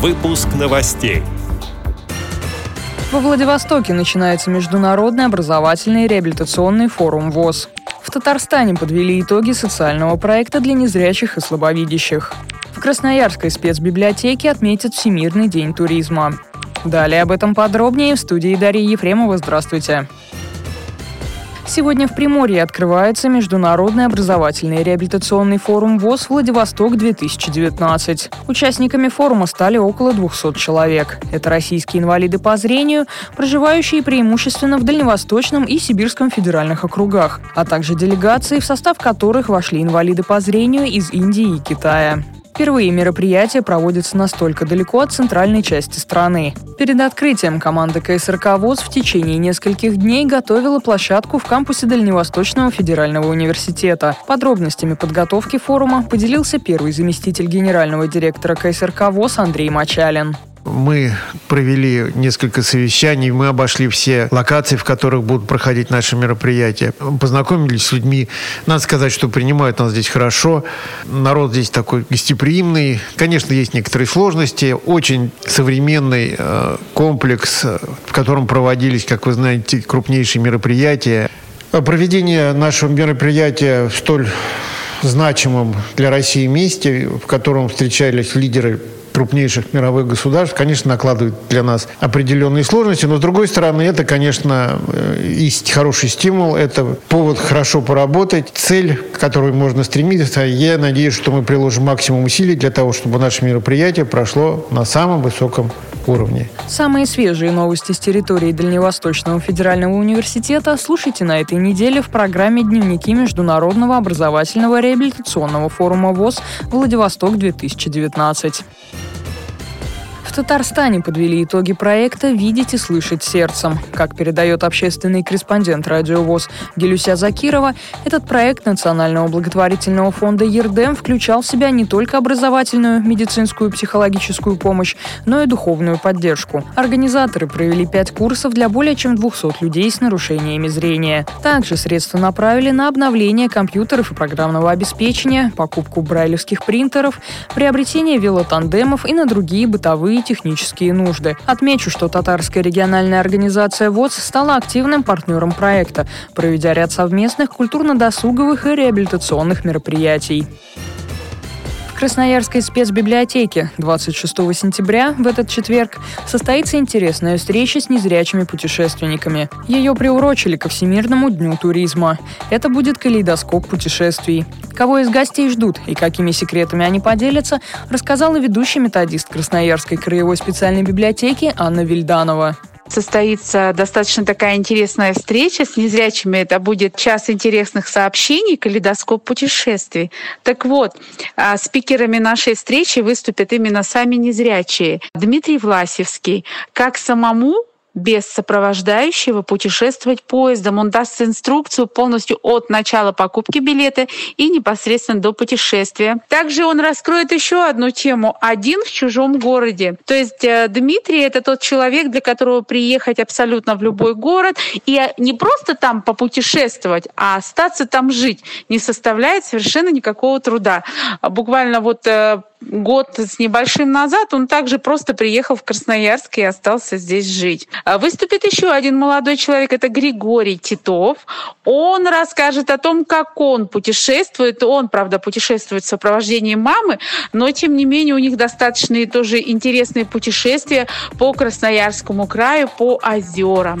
Выпуск новостей. Во Владивостоке начинается Международный образовательный реабилитационный форум ВОЗ. В Татарстане подвели итоги социального проекта для незрячих и слабовидящих. В Красноярской спецбиблиотеке отметят Всемирный день туризма. Далее об этом подробнее в студии Дарьи Ефремова. Здравствуйте. Сегодня в Приморье открывается Международный образовательный реабилитационный форум ВОЗ «Владивосток-2019». Участниками форума стали около 200 человек. Это российские инвалиды по зрению, проживающие преимущественно в Дальневосточном и Сибирском федеральных округах, а также делегации, в состав которых вошли инвалиды по зрению из Индии и Китая. Впервые мероприятие проводится настолько далеко от центральной части страны. Перед открытием команда КСРК ВОЗ в течение нескольких дней готовила площадку в кампусе Дальневосточного федерального университета. Подробностями подготовки форума поделился первый заместитель генерального директора КСРК ВОЗ Андрей Мачалин. Мы провели несколько совещаний, мы обошли все локации, в которых будут проходить наши мероприятия. Познакомились с людьми. Надо сказать, что принимают нас здесь хорошо. Народ здесь такой гостеприимный. Конечно, есть некоторые сложности. Очень современный э, комплекс, в котором проводились, как вы знаете, крупнейшие мероприятия. Проведение нашего мероприятия в столь значимом для России месте, в котором встречались лидеры крупнейших мировых государств, конечно, накладывает для нас определенные сложности, но с другой стороны, это, конечно, и э, хороший стимул, это повод хорошо поработать, цель, к которой можно стремиться. Я надеюсь, что мы приложим максимум усилий для того, чтобы наше мероприятие прошло на самом высоком уровне. Самые свежие новости с территории Дальневосточного федерального университета слушайте на этой неделе в программе «Дневники Международного образовательного реабилитационного форума ВОЗ «Владивосток-2019». В Татарстане подвели итоги проекта «Видеть и слышать сердцем». Как передает общественный корреспондент радиовоз Гелюся Закирова, этот проект Национального благотворительного фонда «Ердем» включал в себя не только образовательную, медицинскую, психологическую помощь, но и духовную поддержку. Организаторы провели пять курсов для более чем 200 людей с нарушениями зрения. Также средства направили на обновление компьютеров и программного обеспечения, покупку брайлевских принтеров, приобретение велотандемов и на другие бытовые технические нужды. Отмечу, что татарская региональная организация ВОЗ стала активным партнером проекта, проведя ряд совместных культурно-досуговых и реабилитационных мероприятий. Красноярской спецбиблиотеке 26 сентября в этот четверг состоится интересная встреча с незрячими путешественниками. Ее приурочили ко Всемирному дню туризма. Это будет калейдоскоп путешествий. Кого из гостей ждут и какими секретами они поделятся, рассказала ведущий методист Красноярской краевой специальной библиотеки Анна Вильданова состоится достаточно такая интересная встреча с незрячими. Это будет час интересных сообщений, калейдоскоп путешествий. Так вот, а, спикерами нашей встречи выступят именно сами незрячие. Дмитрий Власевский. Как самому без сопровождающего путешествовать поездом. Он даст инструкцию полностью от начала покупки билета и непосредственно до путешествия. Также он раскроет еще одну тему «Один в чужом городе». То есть э, Дмитрий — это тот человек, для которого приехать абсолютно в любой город и не просто там попутешествовать, а остаться там жить не составляет совершенно никакого труда. Буквально вот э, год с небольшим назад он также просто приехал в Красноярск и остался здесь жить. А выступит еще один молодой человек, это Григорий Титов. Он расскажет о том, как он путешествует. Он, правда, путешествует в сопровождении мамы, но, тем не менее, у них достаточно тоже интересные путешествия по Красноярскому краю, по озерам.